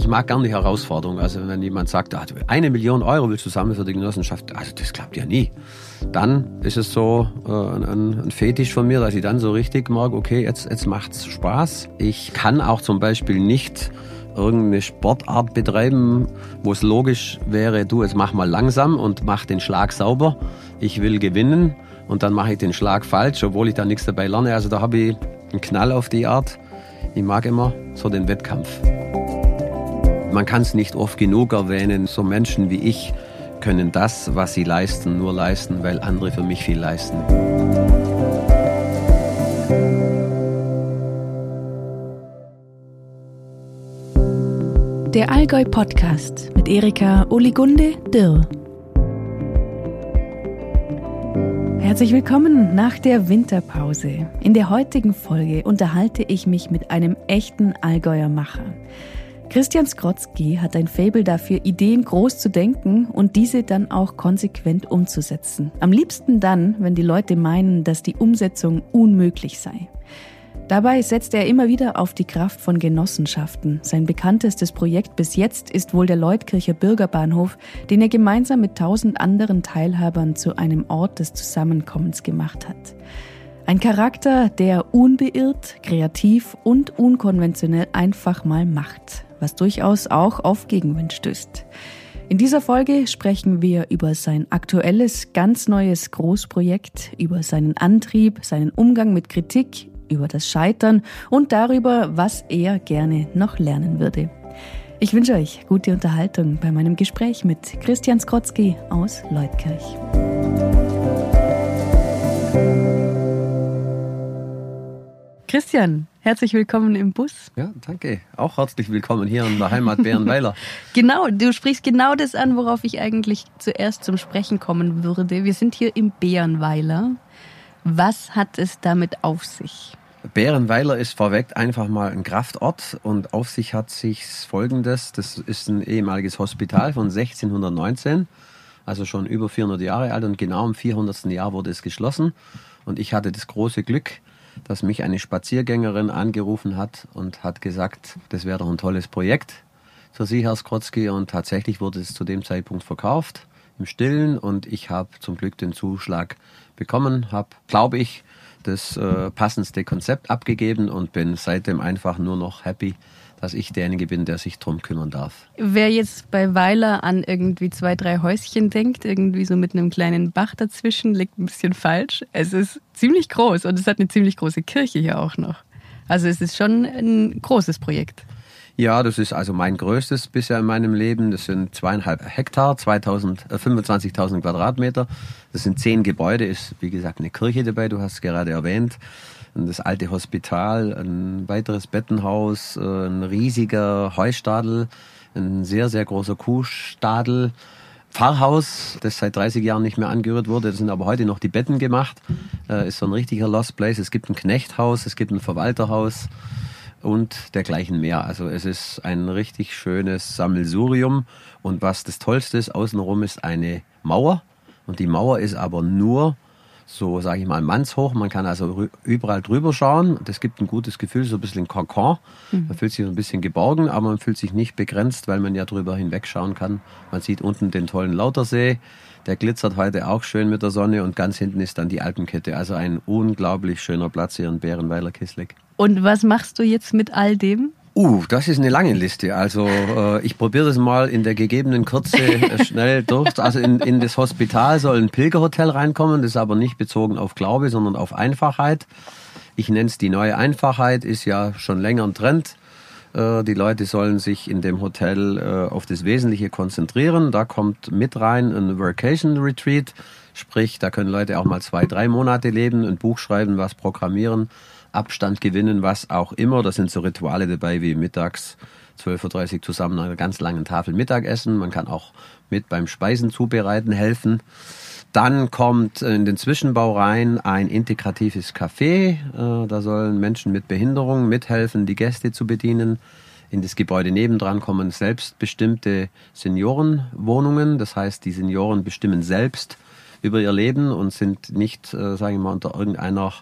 ich mag gerne die Herausforderung. Also wenn jemand sagt, ah, eine Million Euro willst du sammeln für die Genossenschaft, also das klappt ja nie. Dann ist es so äh, ein, Fetisch von mir, dass ich dann so richtig mag, okay, jetzt, jetzt macht's Spaß. Ich kann auch zum Beispiel nicht irgendeine Sportart betreiben, wo es logisch wäre, du, jetzt mach mal langsam und mach den Schlag sauber. Ich will gewinnen und dann mache ich den Schlag falsch, obwohl ich da nichts dabei lerne. Also da habe ich einen Knall auf die Art. Ich mag immer so den Wettkampf. Man kann es nicht oft genug erwähnen, so Menschen wie ich können das, was sie leisten, nur leisten, weil andere für mich viel leisten. Der Allgäu Podcast mit Erika Oligunde Dirr. Herzlich willkommen nach der Winterpause. In der heutigen Folge unterhalte ich mich mit einem echten Allgäuer Macher. Christian Skrotzki hat ein Fabel dafür, Ideen groß zu denken und diese dann auch konsequent umzusetzen. Am liebsten dann, wenn die Leute meinen, dass die Umsetzung unmöglich sei. Dabei setzt er immer wieder auf die Kraft von Genossenschaften. Sein bekanntestes Projekt bis jetzt ist wohl der Leutkircher Bürgerbahnhof, den er gemeinsam mit tausend anderen Teilhabern zu einem Ort des Zusammenkommens gemacht hat. Ein Charakter, der unbeirrt, kreativ und unkonventionell einfach mal macht, was durchaus auch auf Gegenwind stößt. In dieser Folge sprechen wir über sein aktuelles, ganz neues Großprojekt, über seinen Antrieb, seinen Umgang mit Kritik, über das Scheitern und darüber, was er gerne noch lernen würde. Ich wünsche euch gute Unterhaltung bei meinem Gespräch mit Christian Skrotzki aus Leutkirch. Christian, herzlich willkommen im Bus. Ja, danke. Auch herzlich willkommen hier in der Heimat Bärenweiler. genau, du sprichst genau das an, worauf ich eigentlich zuerst zum Sprechen kommen würde. Wir sind hier im Bärenweiler. Was hat es damit auf sich? Bärenweiler ist vorweg einfach mal ein Kraftort und auf sich hat sich folgendes, das ist ein ehemaliges Hospital von 1619, also schon über 400 Jahre alt und genau im 400. Jahr wurde es geschlossen und ich hatte das große Glück, dass mich eine Spaziergängerin angerufen hat und hat gesagt, das wäre doch ein tolles Projekt für Sie, Herr Skrotzki und tatsächlich wurde es zu dem Zeitpunkt verkauft im Stillen. Und ich habe zum Glück den Zuschlag bekommen, habe, glaube ich, das äh, passendste Konzept abgegeben und bin seitdem einfach nur noch happy, dass ich derjenige bin, der sich drum kümmern darf. Wer jetzt bei Weiler an irgendwie zwei, drei Häuschen denkt, irgendwie so mit einem kleinen Bach dazwischen, liegt ein bisschen falsch. Es ist ziemlich groß und es hat eine ziemlich große Kirche hier auch noch. Also es ist schon ein großes Projekt. Ja, das ist also mein größtes bisher in meinem Leben. Das sind zweieinhalb Hektar, 2000, äh, 25.000 Quadratmeter. Das sind zehn Gebäude, ist wie gesagt eine Kirche dabei, du hast es gerade erwähnt. Das alte Hospital, ein weiteres Bettenhaus, äh, ein riesiger Heustadel, ein sehr, sehr großer Kuhstadel. Pfarrhaus, das seit 30 Jahren nicht mehr angerührt wurde. Das sind aber heute noch die Betten gemacht. Äh, ist so ein richtiger Lost Place. Es gibt ein Knechthaus, es gibt ein Verwalterhaus und dergleichen mehr. Also es ist ein richtig schönes Sammelsurium und was das Tollste ist, außenrum ist eine Mauer und die Mauer ist aber nur so, sage ich mal, mannshoch. Man kann also überall drüber schauen. Das gibt ein gutes Gefühl, so ein bisschen Kokon. Mhm. Man fühlt sich so ein bisschen geborgen, aber man fühlt sich nicht begrenzt, weil man ja drüber hinwegschauen kann. Man sieht unten den tollen Lautersee. Der glitzert heute auch schön mit der Sonne und ganz hinten ist dann die Alpenkette. Also ein unglaublich schöner Platz hier in Bärenweiler Kisleck. Und was machst du jetzt mit all dem? Uh, das ist eine lange Liste. Also äh, ich probiere das mal in der gegebenen Kürze äh, schnell durch. Also in, in das Hospital soll ein Pilgerhotel reinkommen. Das ist aber nicht bezogen auf Glaube, sondern auf Einfachheit. Ich nenne es die neue Einfachheit, ist ja schon länger ein Trend. Äh, die Leute sollen sich in dem Hotel äh, auf das Wesentliche konzentrieren. Da kommt mit rein ein Vacation Retreat. Sprich, da können Leute auch mal zwei, drei Monate leben, ein Buch schreiben, was programmieren Abstand gewinnen, was auch immer. Da sind so Rituale dabei wie mittags 12.30 Uhr zusammen an einer ganz langen Tafel Mittagessen. Man kann auch mit beim Speisen zubereiten helfen. Dann kommt in den Zwischenbau rein ein integratives Café. Äh, da sollen Menschen mit Behinderung mithelfen, die Gäste zu bedienen. In das Gebäude nebendran kommen selbstbestimmte Seniorenwohnungen. Das heißt, die Senioren bestimmen selbst, über ihr Leben und sind nicht, äh, sage ich mal, unter irgendeiner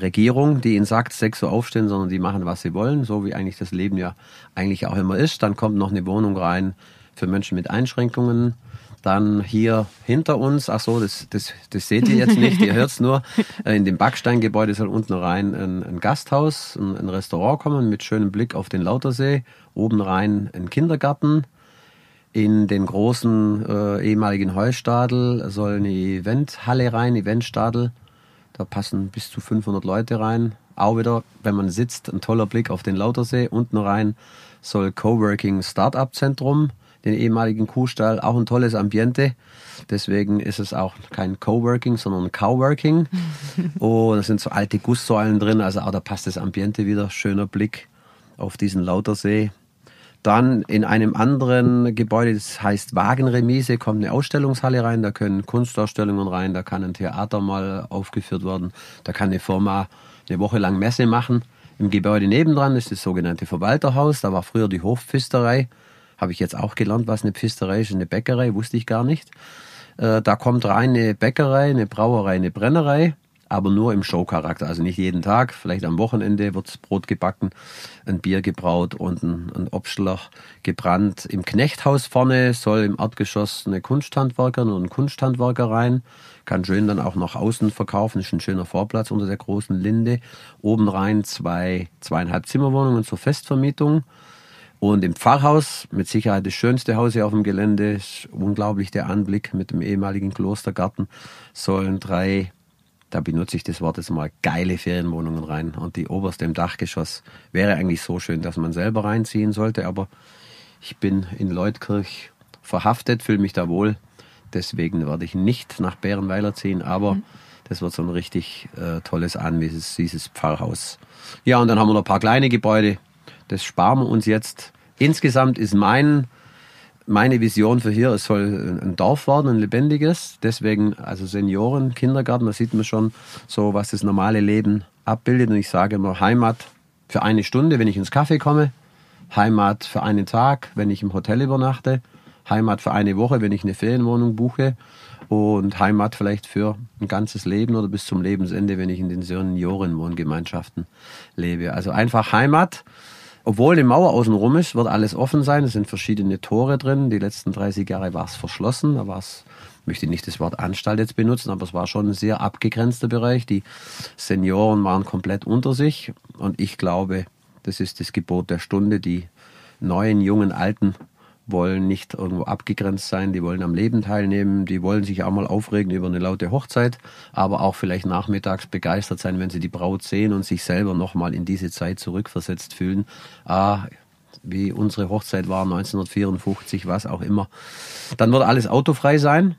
Regierung, die ihnen sagt, sechs Uhr aufstehen, sondern die machen, was sie wollen, so wie eigentlich das Leben ja eigentlich auch immer ist. Dann kommt noch eine Wohnung rein für Menschen mit Einschränkungen. Dann hier hinter uns, ach so, das, das, das seht ihr jetzt nicht, ihr hört es nur, äh, in dem Backsteingebäude soll unten rein ein, ein Gasthaus, ein, ein, Restaurant kommen mit schönem Blick auf den Lautersee, oben rein ein Kindergarten. In den großen äh, ehemaligen Heustadel soll eine Eventhalle rein, Eventstadel. Da passen bis zu 500 Leute rein. Auch wieder, wenn man sitzt, ein toller Blick auf den Lautersee. Unten rein soll Coworking Startup Zentrum den ehemaligen Kuhstall, auch ein tolles Ambiente. Deswegen ist es auch kein Coworking, sondern Cowworking. oh, da sind so alte Gusssäulen drin, also auch da passt das Ambiente wieder. Schöner Blick auf diesen Lautersee. Dann in einem anderen Gebäude, das heißt Wagenremise, kommt eine Ausstellungshalle rein, da können Kunstausstellungen rein, da kann ein Theater mal aufgeführt werden, da kann eine Firma eine Woche lang Messe machen. Im Gebäude nebendran ist das sogenannte Verwalterhaus, da war früher die Hofpfisterei. Habe ich jetzt auch gelernt, was eine Pfisterei ist, eine Bäckerei, wusste ich gar nicht. Äh, da kommt rein eine Bäckerei, eine Brauerei, eine Brennerei, aber nur im Showcharakter. Also nicht jeden Tag, vielleicht am Wochenende wird Brot gebacken, ein Bier gebraut und ein, ein Obstler gebrannt. Im Knechthaus vorne soll im Erdgeschoss eine Kunsthandwerker und ein Kunsthandwerker rein. Kann schön dann auch nach außen verkaufen, ist ein schöner Vorplatz unter der großen Linde. Oben rein zwei, zweieinhalb Zimmerwohnungen zur Festvermietung. Und im Pfarrhaus, mit Sicherheit das schönste Haus hier auf dem Gelände, ist unglaublich der Anblick mit dem ehemaligen Klostergarten, sollen drei, da benutze ich das Wort jetzt mal, geile Ferienwohnungen rein. Und die oberste im Dachgeschoss wäre eigentlich so schön, dass man selber reinziehen sollte, aber ich bin in Leutkirch verhaftet, fühle mich da wohl. Deswegen werde ich nicht nach Bärenweiler ziehen, aber mhm. das wird so ein richtig äh, tolles Anwesen, dieses Pfarrhaus. Ja, und dann haben wir noch ein paar kleine Gebäude, das sparen wir uns jetzt. Insgesamt ist mein, meine Vision für hier, es soll ein Dorf werden, ein lebendiges. Deswegen, also Senioren, Kindergarten, da sieht man schon so, was das normale Leben abbildet. Und ich sage immer Heimat für eine Stunde, wenn ich ins Café komme. Heimat für einen Tag, wenn ich im Hotel übernachte. Heimat für eine Woche, wenn ich eine Ferienwohnung buche. Und Heimat vielleicht für ein ganzes Leben oder bis zum Lebensende, wenn ich in den Seniorenwohngemeinschaften lebe. Also einfach Heimat obwohl die Mauer außen rum ist, wird alles offen sein. Es sind verschiedene Tore drin. Die letzten 30 Jahre war es verschlossen. Da war es, möchte nicht das Wort Anstalt jetzt benutzen, aber es war schon ein sehr abgegrenzter Bereich. Die Senioren waren komplett unter sich. Und ich glaube, das ist das Gebot der Stunde. Die neuen, jungen, alten wollen nicht irgendwo abgegrenzt sein, die wollen am Leben teilnehmen, die wollen sich auch mal aufregen über eine laute Hochzeit, aber auch vielleicht nachmittags begeistert sein, wenn sie die Braut sehen und sich selber nochmal in diese Zeit zurückversetzt fühlen. Ah, wie unsere Hochzeit war 1954, was auch immer. Dann wird alles autofrei sein.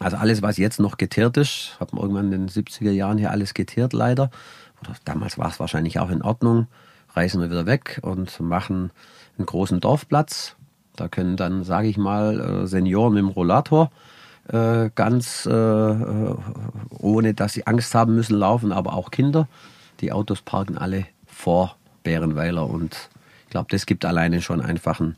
Also alles, was jetzt noch geteert ist, hat man irgendwann in den 70er Jahren hier alles geteert leider. Oder damals war es wahrscheinlich auch in Ordnung. Reisen wir wieder weg und machen einen großen Dorfplatz da können dann, sage ich mal, äh, Senioren dem Rollator äh, ganz äh, ohne dass sie Angst haben müssen laufen, aber auch Kinder. Die Autos parken alle vor Bärenweiler und ich glaube, das gibt alleine schon einfach ein,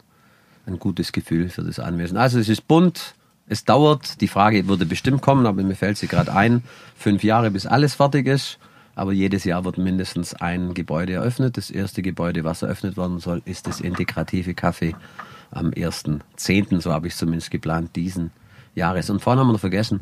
ein gutes Gefühl für das Anwesen. Also es ist bunt, es dauert, die Frage würde bestimmt kommen, aber mir fällt sie gerade ein, fünf Jahre bis alles fertig ist. Aber jedes Jahr wird mindestens ein Gebäude eröffnet. Das erste Gebäude, was eröffnet werden soll, ist das integrative Café am 1.10., so habe ich es zumindest geplant, diesen Jahres. Und vorhin haben wir noch vergessen,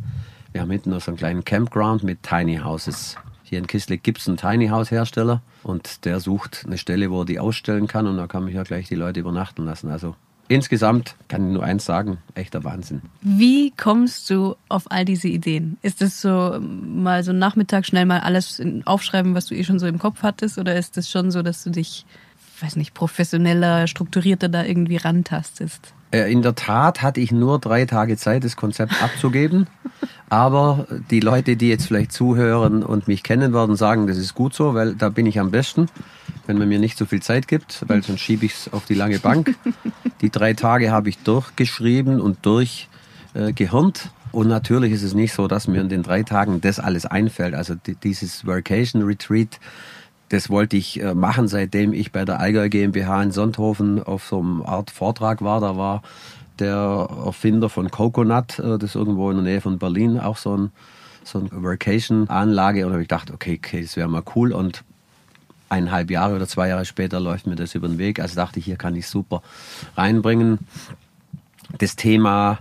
wir haben hinten noch so einen kleinen Campground mit Tiny Houses. Hier in Kisleck gibt es einen Tiny House Hersteller und der sucht eine Stelle, wo er die ausstellen kann und da kann mich ja gleich die Leute übernachten lassen. Also insgesamt kann ich nur eins sagen, echter Wahnsinn. Wie kommst du auf all diese Ideen? Ist es so mal so Nachmittag schnell mal alles aufschreiben, was du eh schon so im Kopf hattest oder ist es schon so, dass du dich weiß nicht, professioneller, strukturierter da irgendwie rantastest? Äh, in der Tat hatte ich nur drei Tage Zeit, das Konzept abzugeben. Aber die Leute, die jetzt vielleicht zuhören und mich kennen werden, sagen, das ist gut so, weil da bin ich am besten, wenn man mir nicht so viel Zeit gibt, weil sonst schiebe ich es auf die lange Bank. Die drei Tage habe ich durchgeschrieben und durchgehirnt. Und natürlich ist es nicht so, dass mir in den drei Tagen das alles einfällt. Also dieses Vacation Retreat, das wollte ich äh, machen, seitdem ich bei der Allgäu GmbH in Sonthofen auf so einem Art Vortrag war. Da war der Erfinder von Coconut, äh, das ist irgendwo in der Nähe von Berlin, auch so ein so eine Vacation-Anlage und habe ich gedacht, okay, okay, das wäre mal cool und eineinhalb Jahre oder zwei Jahre später läuft mir das über den Weg. Also dachte ich, hier kann ich super reinbringen. Das Thema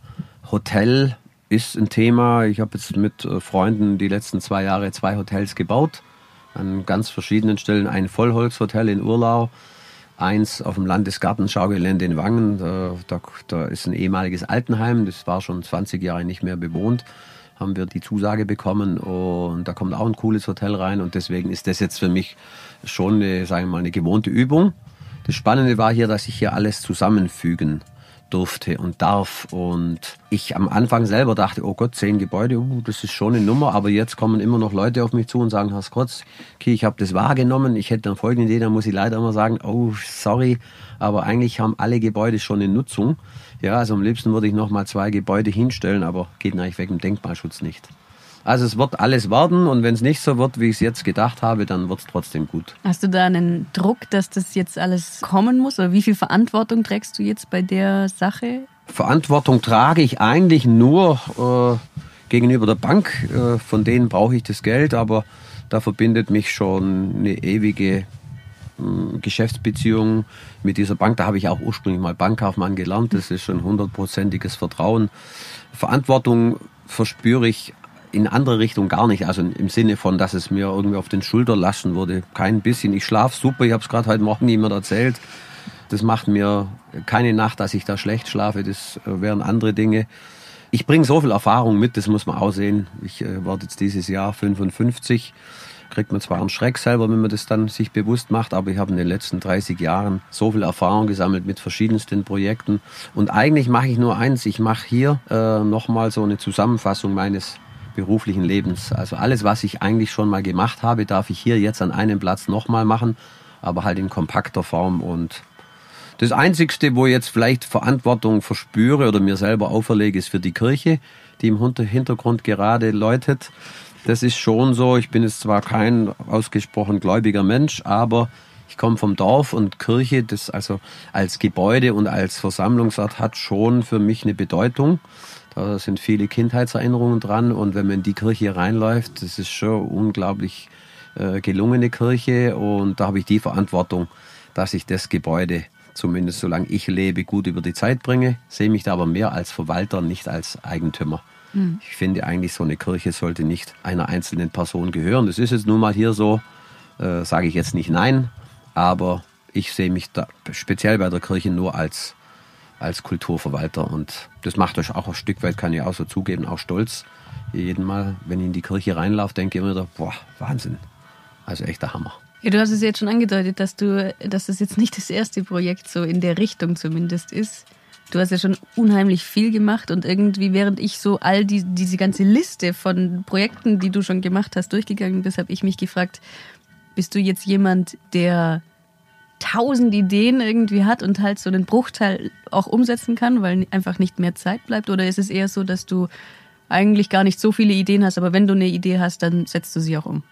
Hotel ist ein Thema. Ich habe jetzt mit äh, Freunden die letzten zwei Jahre zwei Hotels gebaut. An ganz verschiedenen Stellen ein Vollholzhotel in Urlau, eins auf dem Landesgartenschaugelände in Wangen. Da, da, da ist ein ehemaliges Altenheim, das war schon 20 Jahre nicht mehr bewohnt haben wir die Zusage bekommen und da kommt auch ein cooles Hotel rein und deswegen ist das jetzt für mich schon eine, sagen wir mal, eine gewohnte Übung. Das Spannende war hier, dass ich hier alles zusammenfügen durfte und darf. Und ich am Anfang selber dachte, oh Gott, zehn Gebäude, uh, das ist schon eine Nummer. Aber jetzt kommen immer noch Leute auf mich zu und sagen, Herr Skotz, okay, ich habe das wahrgenommen, ich hätte eine folgende Idee, dann muss ich leider immer sagen, oh, sorry, aber eigentlich haben alle Gebäude schon eine Nutzung. Ja, also am liebsten würde ich noch mal zwei Gebäude hinstellen, aber geht eigentlich wegen dem Denkmalschutz nicht. Also es wird alles werden und wenn es nicht so wird, wie ich es jetzt gedacht habe, dann wird es trotzdem gut. Hast du da einen Druck, dass das jetzt alles kommen muss? Oder wie viel Verantwortung trägst du jetzt bei der Sache? Verantwortung trage ich eigentlich nur äh, gegenüber der Bank. Äh, von denen brauche ich das Geld, aber da verbindet mich schon eine ewige äh, Geschäftsbeziehung mit dieser Bank. Da habe ich auch ursprünglich mal Bankkaufmann gelernt. Das ist schon hundertprozentiges Vertrauen. Verantwortung verspüre ich in andere Richtung gar nicht. Also im Sinne von, dass es mir irgendwie auf den Schulter lassen würde. Kein bisschen. Ich schlafe super. Ich habe es gerade heute Morgen jemand erzählt. Das macht mir keine Nacht, dass ich da schlecht schlafe. Das äh, wären andere Dinge. Ich bringe so viel Erfahrung mit, das muss man auch sehen. Ich äh, werde jetzt dieses Jahr 55. Kriegt man zwar einen Schreck selber, wenn man das dann sich bewusst macht, aber ich habe in den letzten 30 Jahren so viel Erfahrung gesammelt mit verschiedensten Projekten. Und eigentlich mache ich nur eins. Ich mache hier äh, nochmal so eine Zusammenfassung meines beruflichen Lebens. Also alles, was ich eigentlich schon mal gemacht habe, darf ich hier jetzt an einem Platz nochmal machen, aber halt in kompakter Form. Und das Einzigste, wo ich jetzt vielleicht Verantwortung verspüre oder mir selber auferlege, ist für die Kirche, die im Hintergrund gerade läutet. Das ist schon so. Ich bin jetzt zwar kein ausgesprochen gläubiger Mensch, aber ich komme vom Dorf und Kirche, das also als Gebäude und als Versammlungsort hat schon für mich eine Bedeutung. Da sind viele Kindheitserinnerungen dran und wenn man in die Kirche reinläuft, das ist schon unglaublich äh, gelungene Kirche und da habe ich die Verantwortung, dass ich das Gebäude zumindest solange ich lebe, gut über die Zeit bringe, sehe mich da aber mehr als Verwalter, nicht als Eigentümer. Mhm. Ich finde eigentlich, so eine Kirche sollte nicht einer einzelnen Person gehören. Das ist jetzt nun mal hier so, äh, sage ich jetzt nicht nein, aber ich sehe mich da speziell bei der Kirche nur als als Kulturverwalter. Und das macht euch auch ein Stück weit, kann ich auch so zugeben, auch stolz. Jeden Mal, wenn ich in die Kirche reinlaufe, denke ich immer wieder, boah, Wahnsinn. Also echter Hammer. Ja, du hast es jetzt schon angedeutet, dass du, dass das jetzt nicht das erste Projekt so in der Richtung zumindest ist. Du hast ja schon unheimlich viel gemacht und irgendwie, während ich so all die, diese ganze Liste von Projekten, die du schon gemacht hast, durchgegangen bin, habe ich mich gefragt, bist du jetzt jemand, der tausend Ideen irgendwie hat und halt so einen Bruchteil auch umsetzen kann, weil einfach nicht mehr Zeit bleibt? Oder ist es eher so, dass du eigentlich gar nicht so viele Ideen hast, aber wenn du eine Idee hast, dann setzt du sie auch um?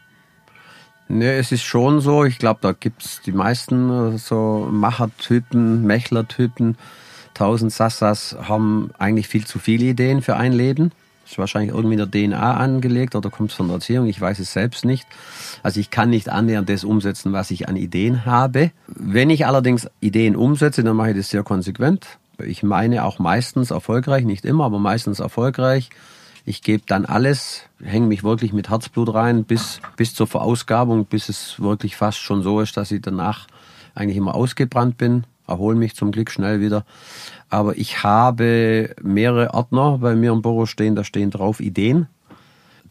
Ne, es ist schon so. Ich glaube, da gibt es die meisten äh, so Machertypen, Mächlertypen. Tausend Sassas haben eigentlich viel zu viele Ideen für ein Leben. Ist wahrscheinlich irgendwie in der DNA angelegt oder kommt es von der Erziehung, ich weiß es selbst nicht. Also ich kann nicht annähernd das umsetzen, was ich an Ideen habe. Wenn ich allerdings Ideen umsetze, dann mache ich das sehr konsequent. Ich meine auch meistens erfolgreich, nicht immer, aber meistens erfolgreich. Ich gebe dann alles, hänge mich wirklich mit Herzblut rein bis, bis zur Verausgabung, bis es wirklich fast schon so ist, dass ich danach eigentlich immer ausgebrannt bin erhole mich zum Glück schnell wieder. Aber ich habe mehrere Ordner bei mir im Büro stehen, da stehen drauf Ideen.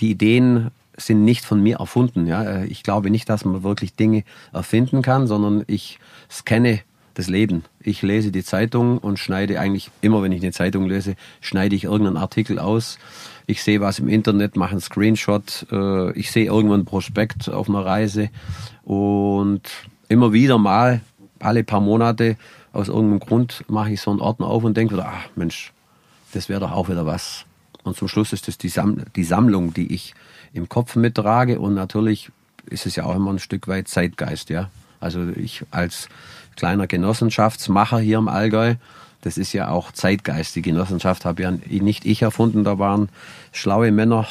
Die Ideen sind nicht von mir erfunden. Ja. Ich glaube nicht, dass man wirklich Dinge erfinden kann, sondern ich scanne das Leben. Ich lese die Zeitung und schneide eigentlich immer, wenn ich eine Zeitung lese, schneide ich irgendeinen Artikel aus. Ich sehe was im Internet, mache einen Screenshot. Äh, ich sehe irgendwann ein Prospekt auf einer Reise und immer wieder mal alle paar Monate aus irgendeinem Grund mache ich so einen Ordner auf und denke, ach Mensch, das wäre doch auch wieder was. Und zum Schluss ist das die, Sam die Sammlung, die ich im Kopf mittrage und natürlich ist es ja auch immer ein Stück weit Zeitgeist, ja. Also ich als kleiner Genossenschaftsmacher hier im Allgäu Das ist ja auch Zeitgeist. Die Genossenschaft habe ja nicht ich erfunden, da waren schlaue Männer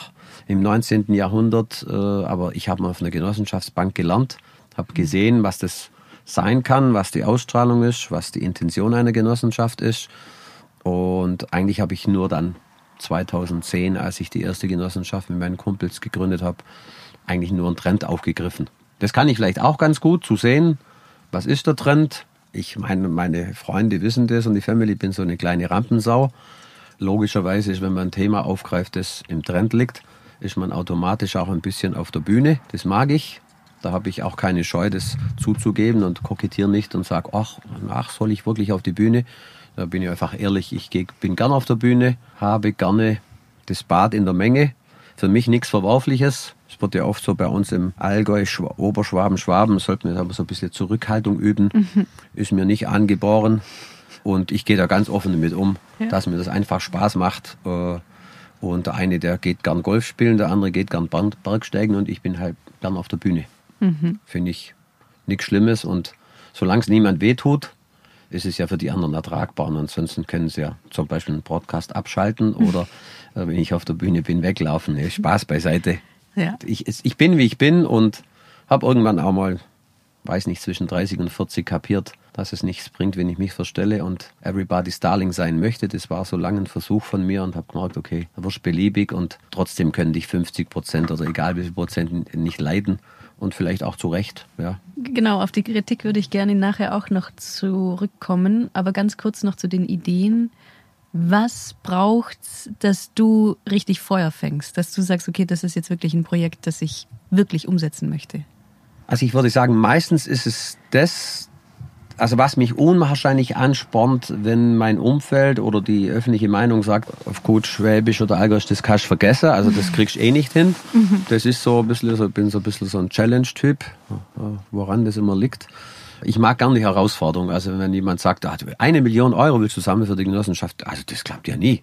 im 19. Jahrhundert, äh, aber ich habe mal auf einer Genossenschaftsbank gelernt, habe gesehen, was das sein kann, was die Ausstrahlung ist, was die Intention einer Genossenschaft ist. Und eigentlich habe ich nur dann 2010, als ich die erste Genossenschaft mit meinen Kumpels gegründet habe, eigentlich nur einen Trend aufgegriffen. Das kann ich vielleicht auch ganz gut zu sehen. Was ist der Trend? Ich meine, meine Freunde wissen das und die Family bin so eine kleine Rampensau. Logischerweise ist, wenn man ein Thema aufgreift, das im Trend liegt, ist man automatisch auch ein bisschen auf der Bühne. Das mag ich. Da habe ich auch keine Scheu, das zuzugeben und kokettiere nicht und sage, ach, ach, soll ich wirklich auf die Bühne? Da bin ich einfach ehrlich, ich bin gern auf der Bühne, habe gerne das Bad in der Menge. Für mich nichts Verworfliches. Es wird ja oft so bei uns im Allgäu, Oberschwaben, Schwaben, sollten wir aber so ein bisschen Zurückhaltung üben. Mhm. Ist mir nicht angeboren. Und ich gehe da ganz offen damit um, ja. dass mir das einfach Spaß macht. Äh, und der eine, der geht gern Golf spielen, der andere geht gern Bergsteigen und ich bin halt gern auf der Bühne. Mhm. Finde ich nichts Schlimmes und solange es niemand wehtut, ist es ja für die anderen ertragbar. Und ansonsten können sie ja zum Beispiel einen Podcast abschalten oder äh, wenn ich auf der Bühne bin, weglaufen. Nee, Spaß beiseite. Ja. Ich, ich bin, wie ich bin und habe irgendwann auch mal, weiß nicht, zwischen 30 und 40 kapiert, dass es nichts bringt, wenn ich mich verstelle und Everybody's Darling sein möchte. Das war so lange ein Versuch von mir und habe gemerkt, okay, da wirst beliebig und trotzdem können dich 50 Prozent oder egal wie viel Prozent nicht leiden und vielleicht auch zu Recht. Ja. Genau, auf die Kritik würde ich gerne nachher auch noch zurückkommen, aber ganz kurz noch zu den Ideen. Was braucht dass du richtig Feuer fängst, dass du sagst, okay, das ist jetzt wirklich ein Projekt, das ich wirklich umsetzen möchte? Also ich würde sagen, meistens ist es das, also was mich unwahrscheinlich anspornt, wenn mein Umfeld oder die öffentliche Meinung sagt, auf gut Schwäbisch oder Allgäusch, das kannst du vergessen, also das kriegst du eh nicht hin. Mhm. Das ist so ein bisschen, so, ich bin so ein bisschen so ein Challenge-Typ, woran das immer liegt. Ich mag gerne die Herausforderung. Also wenn jemand sagt, ah, eine Million Euro willst du sammeln für die Genossenschaft, also das klappt ja nie.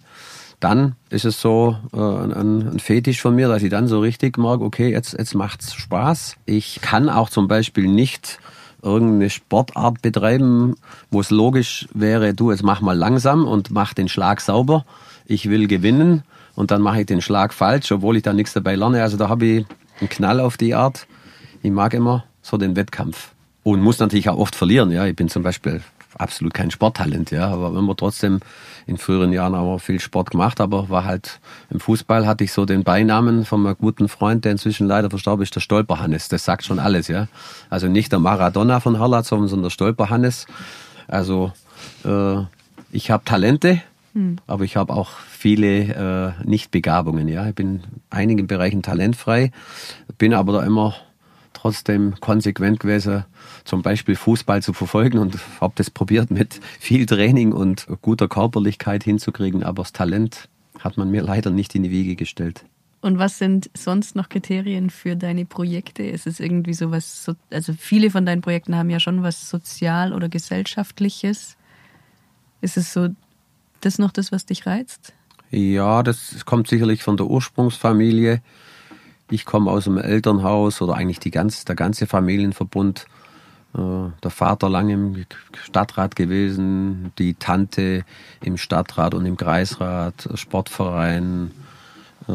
Dann ist es so äh, ein, ein Fetisch von mir, dass ich dann so richtig mag, okay, jetzt, jetzt macht's Spaß. Ich kann auch zum Beispiel nicht irgendeine Sportart betreiben, wo es logisch wäre, du, jetzt mach mal langsam und mach den Schlag sauber. Ich will gewinnen und dann mache ich den Schlag falsch, obwohl ich da nichts dabei lerne. Also da habe ich einen Knall auf die Art. Ich mag immer so den Wettkampf. Und muss natürlich auch oft verlieren. Ja, ich bin zum Beispiel absolut kein Sporttalent, ja, aber wenn man trotzdem in früheren Jahren auch viel Sport gemacht, aber war halt im Fußball hatte ich so den Beinamen von meinem guten Freund, der inzwischen leider verstorben ist, der Stolperhannes. Das sagt schon alles, ja. Also nicht der Maradona von Harlat, sondern der Stolperhannes. Also äh, ich habe Talente, hm. aber ich habe auch viele äh, Nichtbegabungen, ja. Ich bin in einigen Bereichen talentfrei, bin aber da immer trotzdem konsequent gewesen, zum Beispiel Fußball zu verfolgen und habe das probiert mit viel Training und guter Körperlichkeit hinzukriegen, aber das Talent hat man mir leider nicht in die Wiege gestellt. Und was sind sonst noch Kriterien für deine Projekte? Ist es irgendwie sowas, also viele von deinen Projekten haben ja schon was sozial oder gesellschaftliches. Ist es so das noch das, was dich reizt? Ja, das kommt sicherlich von der Ursprungsfamilie. Ich komme aus einem Elternhaus oder eigentlich die ganz, der ganze Familienverbund. Äh, der Vater lange im Stadtrat gewesen, die Tante im Stadtrat und im Kreisrat, Sportverein, äh,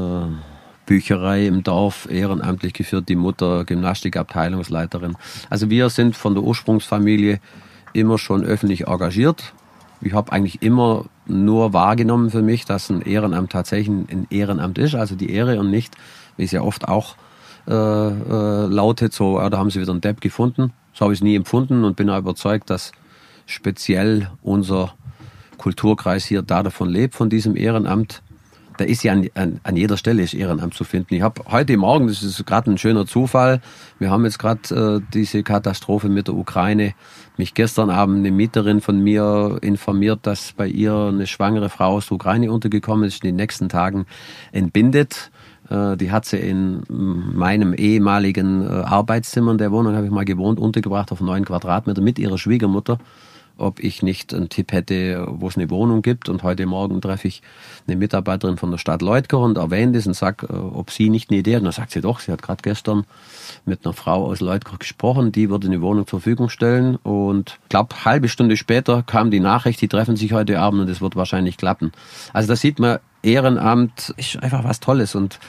Bücherei im Dorf ehrenamtlich geführt, die Mutter Gymnastikabteilungsleiterin. Also wir sind von der Ursprungsfamilie immer schon öffentlich engagiert. Ich habe eigentlich immer nur wahrgenommen für mich, dass ein Ehrenamt tatsächlich ein Ehrenamt ist, also die Ehre und nicht wie es ja oft auch äh, äh, lautet, so, ja, da haben sie wieder einen Depp gefunden. So habe ich es nie empfunden und bin auch überzeugt, dass speziell unser Kulturkreis hier da davon lebt, von diesem Ehrenamt. Da ist ja an, an, an jeder Stelle ist Ehrenamt zu finden. Ich habe heute Morgen, das ist gerade ein schöner Zufall, wir haben jetzt gerade äh, diese Katastrophe mit der Ukraine, mich gestern Abend eine Mieterin von mir informiert, dass bei ihr eine schwangere Frau aus der Ukraine untergekommen ist, in den nächsten Tagen entbindet. Äh, die hat sie in meinem ehemaligen äh, Arbeitszimmer in der Wohnung, habe ich mal gewohnt, untergebracht auf neun Quadratmeter mit ihrer Schwiegermutter. ob ich nicht einen Tipp hätte, wo es eine Wohnung gibt. Und heute Morgen treffe ich eine Mitarbeiterin von der Stadt Leutger und erwähne das und sage, äh, ob sie nicht eine Idee hat. Und dann sagt sie doch, sie hat gerade gestern mit einer Frau aus Leutger gesprochen, die würde eine Wohnung zur Verfügung stellen. Und ich glaube, halbe Stunde später kam die Nachricht, die treffen sich heute Abend und es wird wahrscheinlich klappen. Also da sieht man, Ehrenamt ist einfach was Tolles und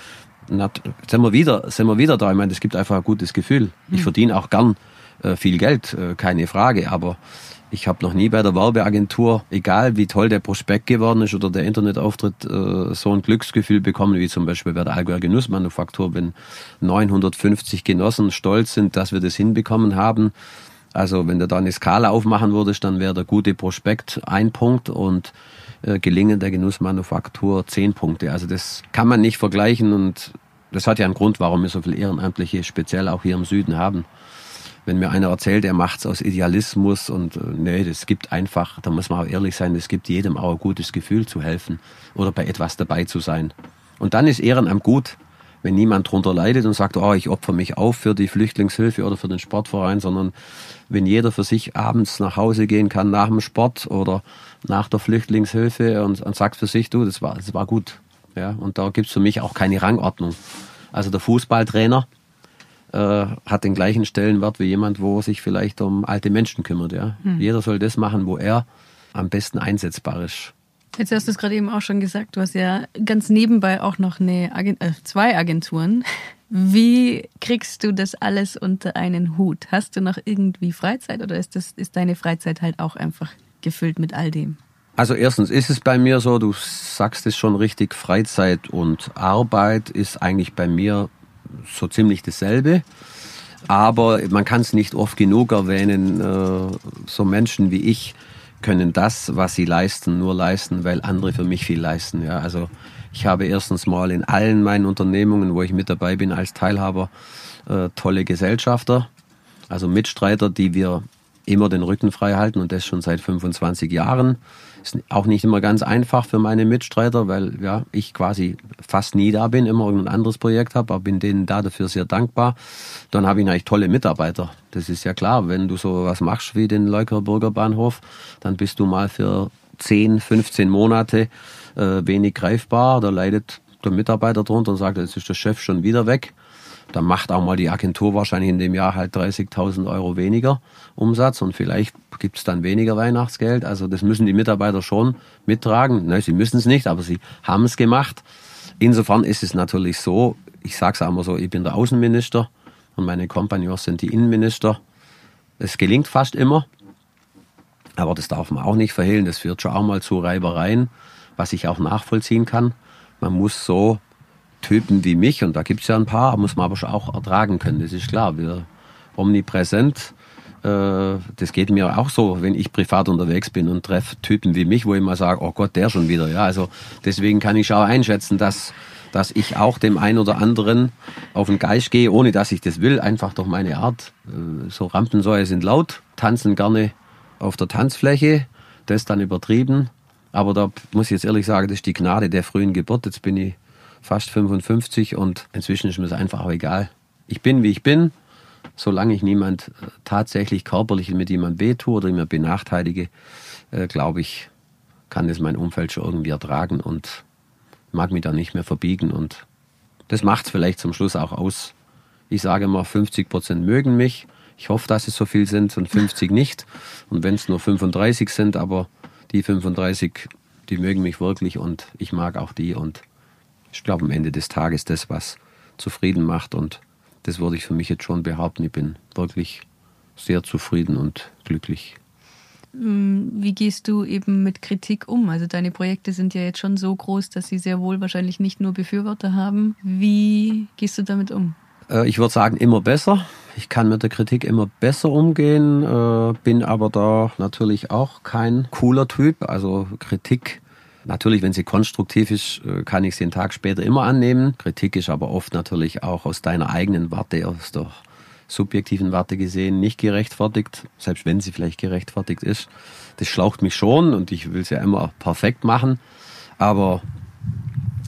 sind wir wieder, sind wir wieder da. Ich meine, es gibt einfach ein gutes Gefühl. Ich hm. verdiene auch gern äh, viel Geld, äh, keine Frage, aber ich habe noch nie bei der Werbeagentur, egal wie toll der Prospekt geworden ist oder der Internetauftritt, äh, so ein Glücksgefühl bekommen wie zum Beispiel bei der Allgäuer Genussmanufaktur, wenn 950 Genossen stolz sind, dass wir das hinbekommen haben. Also wenn du da eine Skala aufmachen würdest, dann wäre der gute Prospekt ein Punkt und Gelingen der Genussmanufaktur zehn Punkte. Also das kann man nicht vergleichen und das hat ja einen Grund, warum wir so viele Ehrenamtliche speziell auch hier im Süden haben wenn mir einer erzählt, er macht's aus Idealismus und äh, nee, das gibt einfach, da muss man auch ehrlich sein, es gibt jedem auch ein gutes Gefühl zu helfen oder bei etwas dabei zu sein. Und dann ist Ehrenamt gut, wenn niemand drunter leidet und sagt, oh, ich opfer mich auf für die Flüchtlingshilfe oder für den Sportverein, sondern wenn jeder für sich abends nach Hause gehen kann nach dem Sport oder nach der Flüchtlingshilfe und, und sagt für sich, du, das war, das war gut. Ja, und da gibt's für mich auch keine Rangordnung. Also der Fußballtrainer, äh, hat den gleichen Stellenwert wie jemand, wo sich vielleicht um alte Menschen kümmert. Ja? Hm. Jeder soll das machen, wo er am besten einsetzbar ist. Jetzt hast du es gerade eben auch schon gesagt, du hast ja ganz nebenbei auch noch eine Agent äh, zwei Agenturen. Wie kriegst du das alles unter einen Hut? Hast du noch irgendwie Freizeit oder ist, das, ist deine Freizeit halt auch einfach gefüllt mit all dem? Also erstens ist es bei mir so, du sagst es schon richtig, Freizeit und Arbeit ist eigentlich bei mir so ziemlich dasselbe. Aber man kann es nicht oft genug erwähnen, äh, so Menschen wie ich können das, was sie leisten, nur leisten, weil andere für mich viel leisten. Ja, also ich habe erstens mal in allen meinen Unternehmungen, wo ich mit dabei bin als Teilhaber, äh, tolle Gesellschafter, also Mitstreiter, die wir immer den Rücken frei halten und das schon seit 25 Jahren. Ist auch nicht immer ganz einfach für meine Mitstreiter, weil ja, ich quasi fast nie da bin, immer irgendein anderes Projekt habe, aber bin denen da dafür sehr dankbar. Dann habe ich eigentlich tolle Mitarbeiter. Das ist ja klar, wenn du so was machst wie den Leuker Bürgerbahnhof, dann bist du mal für 10, 15 Monate äh, wenig greifbar. Da leidet der Mitarbeiter drunter und sagt, jetzt ist der Chef schon wieder weg dann macht auch mal die Agentur wahrscheinlich in dem Jahr halt 30.000 Euro weniger Umsatz und vielleicht gibt es dann weniger Weihnachtsgeld. Also das müssen die Mitarbeiter schon mittragen. Nein, sie müssen es nicht, aber sie haben es gemacht. Insofern ist es natürlich so, ich sage es auch immer so, ich bin der Außenminister und meine Kompagnons sind die Innenminister. Es gelingt fast immer, aber das darf man auch nicht verhehlen. Das führt schon auch mal zu Reibereien, was ich auch nachvollziehen kann. Man muss so Typen wie mich, und da gibt es ja ein paar, muss man aber auch ertragen können, das ist klar. Wir omnipräsent, äh, das geht mir auch so, wenn ich privat unterwegs bin und treffe Typen wie mich, wo ich mal sage, oh Gott, der schon wieder. Ja, also deswegen kann ich auch einschätzen, dass, dass ich auch dem einen oder anderen auf den Geist gehe, ohne dass ich das will, einfach durch meine Art. Äh, so Rampensäue sind laut, tanzen gerne auf der Tanzfläche, das dann übertrieben. Aber da muss ich jetzt ehrlich sagen, das ist die Gnade der frühen Geburt. Jetzt bin ich fast 55 und inzwischen ist mir das einfach auch egal. Ich bin, wie ich bin. Solange ich niemand äh, tatsächlich körperlich mit jemandem wehtue oder immer benachteilige, äh, glaube ich, kann das mein Umfeld schon irgendwie ertragen und mag mich da nicht mehr verbiegen. Und das macht es vielleicht zum Schluss auch aus. Ich sage immer, 50 Prozent mögen mich. Ich hoffe, dass es so viel sind und 50 nicht. Und wenn es nur 35 sind, aber die 35, die mögen mich wirklich und ich mag auch die und ich glaube am Ende des Tages das, was zufrieden macht. Und das würde ich für mich jetzt schon behaupten. Ich bin wirklich sehr zufrieden und glücklich. Mm, wie gehst du eben mit Kritik um? Also deine Projekte sind ja jetzt schon so groß, dass sie sehr wohl wahrscheinlich nicht nur Befürworter haben. Wie gehst du damit um? Äh, ich würde sagen, immer besser. Ich kann mit der Kritik immer besser umgehen, äh, bin aber da natürlich auch kein cooler Typ. Also Kritik Natürlich, wenn sie konstruktiv ist, äh, kann ich sie einen Tag später immer annehmen. Kritik ist aber oft natürlich auch aus deiner eigenen Warte, aus der subjektiven Warte gesehen nicht gerechtfertigt, selbst wenn sie vielleicht gerechtfertigt ist. Das schlaucht mich schon und ich will es ja immer perfekt machen. Aber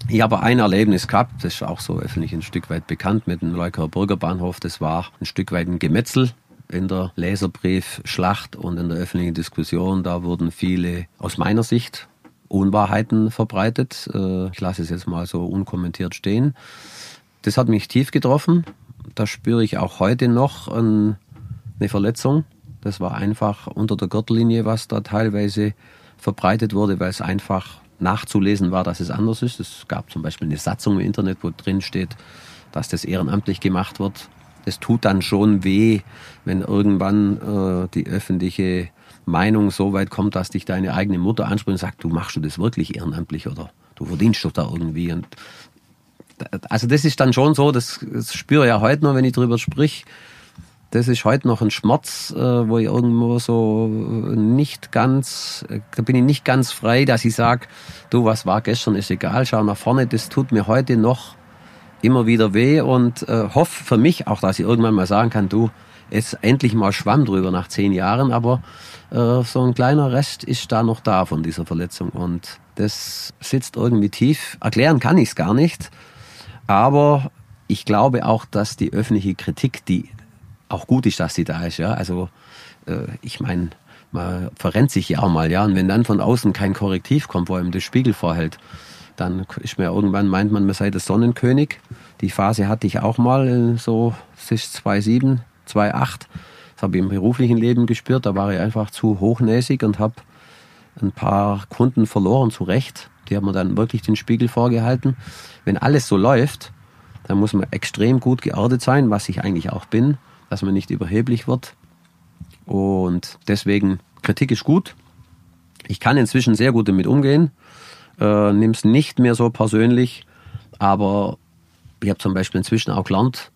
ich habe ein Erlebnis gehabt, das ist auch so öffentlich ein Stück weit bekannt mit dem Leuker Bürgerbahnhof. Das war ein Stück weit ein Gemetzel in der Leserbriefschlacht und in der öffentlichen Diskussion, da wurden viele aus meiner Sicht Unwahrheiten verbreitet. Äh, ich lasse es jetzt mal so unkommentiert stehen. Das hat mich tief getroffen. Da spüre ich auch heute noch eine Verletzung. Das war einfach unter der Gürtellinie, was da teilweise verbreitet wurde, weil es einfach nachzulesen war, dass es anders ist. Es gab zum Beispiel eine Satzung im Internet, wo drin steht, dass das ehrenamtlich gemacht wird. Es tut dann schon weh, wenn irgendwann äh, die öffentliche Meinung so weit kommt, dass dich deine eigene Mutter anspricht und sagt, du machst du das wirklich ehrenamtlich oder du verdienst doch da irgendwie. Und also das ist dann schon so, das, das spüre ich ja heute noch, wenn ich drüber sprich. Das ist heute noch ein Schmerz, äh, wo ich irgendwo so nicht ganz, da bin ich nicht ganz frei, dass ich sage, du, was war gestern, ist egal, schau nach vorne, das tut mir heute noch immer wieder weh und äh, hoffe für mich auch, dass ich irgendwann mal sagen kann, du, jetzt endlich mal schwamm drüber nach zehn Jahren, aber äh, so ein kleiner Rest ist da noch da von dieser Verletzung und das sitzt irgendwie tief. Erklären kann ich es gar nicht, aber ich glaube auch, dass die öffentliche Kritik, die auch gut ist, dass sie da ist, ja, also äh, ich meine, man verrennt sich ja auch mal, ja, und wenn dann von außen kein Korrektiv kommt, wo einem das Spiegel vorhält, dann ist mir irgendwann, meint man, man sei der Sonnenkönig. Die Phase hatte ich auch mal, äh, so, es ist 2007, 2008. Das habe ich im beruflichen Leben gespürt. Da war ich einfach zu hochnäsig und habe ein paar Kunden verloren, zu Recht. Die haben mir dann wirklich den Spiegel vorgehalten. Wenn alles so läuft, dann muss man extrem gut geerdet sein, was ich eigentlich auch bin, dass man nicht überheblich wird. Und deswegen, Kritik ist gut. Ich kann inzwischen sehr gut damit umgehen äh, nimm es nicht mehr so persönlich, aber ich habe zum Beispiel inzwischen auch gelernt,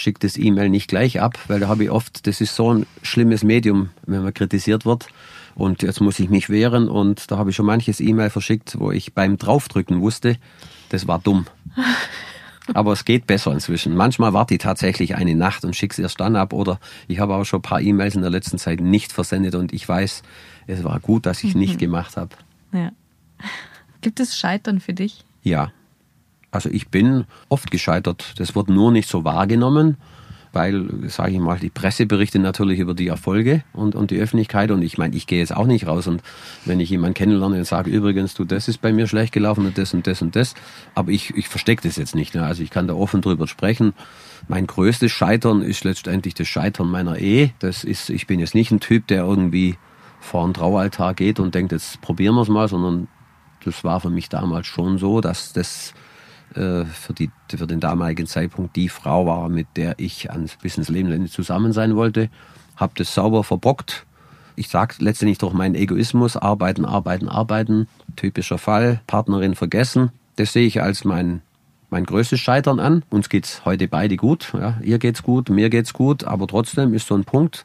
schickt das E-Mail nicht gleich ab, weil da habe ich oft, das ist so ein schlimmes Medium, wenn man kritisiert wird. Und jetzt muss ich mich wehren und da habe ich schon manches E-Mail verschickt, wo ich beim Draufdrücken wusste, das war dumm. Aber es geht besser inzwischen. Manchmal warte ich tatsächlich eine Nacht und schicke es erst dann ab. Oder ich habe auch schon ein paar E-Mails in der letzten Zeit nicht versendet und ich weiß, es war gut, dass ich mhm. nicht gemacht habe. Ja. Gibt es Scheitern für dich? Ja. Also ich bin oft gescheitert. Das wird nur nicht so wahrgenommen, weil, sage ich mal, die Presse berichtet natürlich über die Erfolge und, und die Öffentlichkeit. Und ich meine, ich gehe jetzt auch nicht raus und wenn ich jemanden kennenlerne und sage, übrigens, du, das ist bei mir schlecht gelaufen und das und das und das. Aber ich, ich verstecke das jetzt nicht. Ne? Also ich kann da offen drüber sprechen. Mein größtes Scheitern ist letztendlich das Scheitern meiner Ehe. Das ist, ich bin jetzt nicht ein Typ, der irgendwie vor einen Traualtar geht und denkt, jetzt probieren wir es mal, sondern das war für mich damals schon so, dass das äh, für, die, für den damaligen Zeitpunkt die Frau war, mit der ich ans, bis ins Leben zusammen sein wollte. Habe das sauber verbockt. Ich sage letztendlich durch meinen Egoismus, arbeiten, arbeiten, arbeiten. Typischer Fall, Partnerin vergessen. Das sehe ich als mein, mein größtes Scheitern an. Uns geht's heute beide gut. Ja, ihr geht's gut, mir geht's gut, aber trotzdem ist so ein Punkt.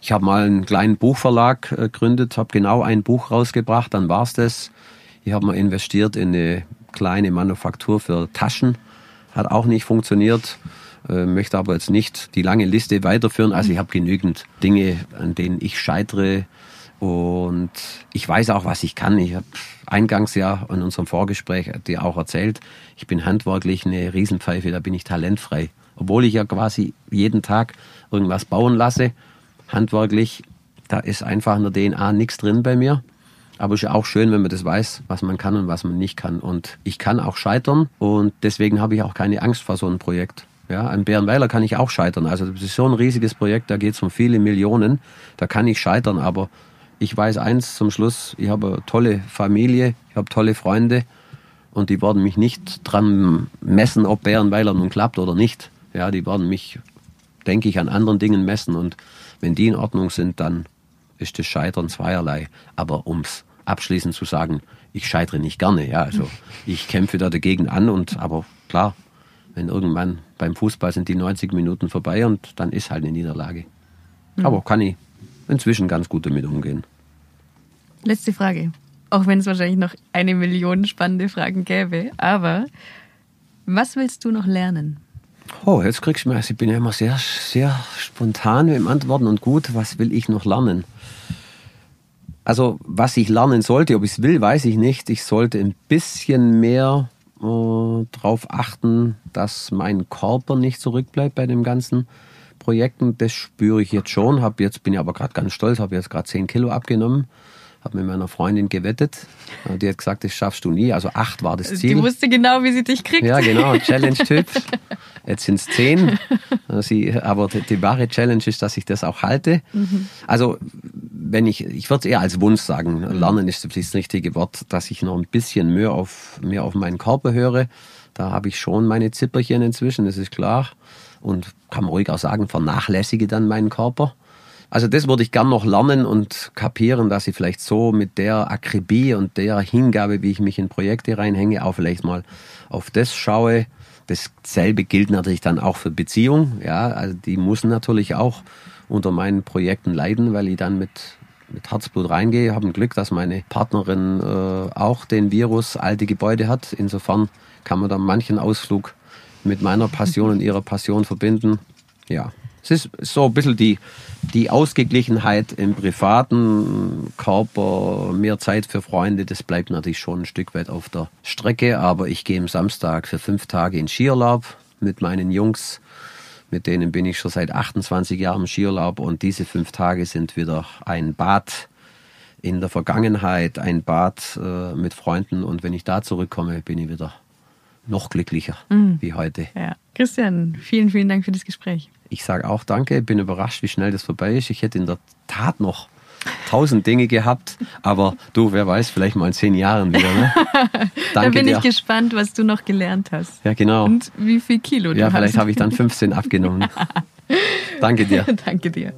Ich habe mal einen kleinen Buchverlag äh, gegründet, habe genau ein Buch rausgebracht, dann war's das. Ich habe mal investiert in eine kleine Manufaktur für Taschen. Hat auch nicht funktioniert. Äh, möchte aber jetzt nicht die lange Liste weiterführen. Also ich habe genügend Dinge, an denen ich scheitere. Und ich weiß auch, was ich kann. Ich habe eingangs ja in unserem Vorgespräch dir auch erzählt, ich bin handwerklich eine Riesenpfeife, da bin ich talentfrei. Obwohl ich ja quasi jeden Tag irgendwas bauen lasse, handwerklich, da ist einfach in der DNA nichts drin bei mir. Aber es ist auch schön, wenn man das weiß, was man kann und was man nicht kann. Und ich kann auch scheitern und deswegen habe ich auch keine Angst vor so einem Projekt. Ja, an Bärenweiler kann ich auch scheitern. Also das ist so ein riesiges Projekt, da geht es um viele Millionen. Da kann ich scheitern, aber ich weiß eins zum Schluss, ich habe eine tolle Familie, ich habe tolle Freunde und die werden mich nicht dran messen, ob Bärenweiler nun klappt oder nicht. Ja, die werden mich, denke ich, an anderen Dingen messen und wenn die in Ordnung sind, dann ist das Scheitern zweierlei. Aber ums abschließend zu sagen, ich scheitere nicht gerne. Ja, also ich kämpfe da dagegen an und aber klar, wenn irgendwann beim Fußball sind die 90 Minuten vorbei und dann ist halt eine Niederlage. Mhm. Aber kann ich inzwischen ganz gut damit umgehen. Letzte Frage. Auch wenn es wahrscheinlich noch eine Million spannende Fragen gäbe. Aber was willst du noch lernen? Oh, jetzt kriegst du mir, also ich bin ja immer sehr, sehr spontan im Antworten und gut, was will ich noch lernen? Also, was ich lernen sollte, ob ich es will, weiß ich nicht. Ich sollte ein bisschen mehr äh, darauf achten, dass mein Körper nicht zurückbleibt bei dem ganzen Projekten, das spüre ich jetzt schon. Hab jetzt bin ich aber gerade ganz stolz, habe jetzt gerade 10 Kilo abgenommen habe mit meiner Freundin gewettet. Die hat gesagt, das schaffst du nie. Also acht war das Ziel. Die wusste genau, wie sie dich kriegt. Ja, genau, Challenge-Typ. Jetzt sind es zehn. Sie, aber die, die, wahre Challenge ist, dass ich das auch halte. Mhm. Also, wenn ich, ich würde es eher als Wunsch sagen, lernen ist das richtige Wort, dass ich noch ein bisschen mehr auf, mehr auf meinen Körper höre. Da habe ich schon meine Zipperchen inzwischen, das ist klar. Und kann man ruhig auch sagen, vernachlässige dann meinen Körper. Also das würde ich gern noch lernen und kapieren, dass ich vielleicht so mit der Akribie und der Hingabe, wie ich mich in Projekte reinhänge, auch vielleicht mal auf das schaue. Dasselbe gilt natürlich dann auch für Beziehungen. Ja, also die müssen natürlich auch unter meinen Projekten leiden, weil ich dann mit mit Herzblut reingehe. Ich habe ein Glück, dass meine Partnerin äh, auch den Virus alte Gebäude hat. Insofern kann man da manchen Ausflug mit meiner Passion und ihrer Passion verbinden. Ja, es ist so ein bisschen die, die Ausgeglichenheit im privaten Körper, mehr Zeit für Freunde, das bleibt natürlich schon ein Stück weit auf der Strecke. Aber ich gehe am Samstag für fünf Tage in Skiurlaub mit meinen Jungs. Mit denen bin ich schon seit 28 Jahren im Skiurlaub und diese fünf Tage sind wieder ein Bad in der Vergangenheit, ein Bad äh, mit Freunden und wenn ich da zurückkomme, bin ich wieder noch glücklicher mhm. wie heute. Ja. Christian, vielen, vielen Dank für das Gespräch. Ich sage auch danke, bin überrascht, wie schnell das vorbei ist. Ich hätte in der Tat noch tausend Dinge gehabt, aber du, wer weiß, vielleicht mal in zehn Jahren wieder. Ne? Danke da bin dir. ich gespannt, was du noch gelernt hast. Ja, genau. Und wie viel Kilo du ja, hast. Ja, vielleicht habe ich dann 15 abgenommen. Danke dir. Danke dir.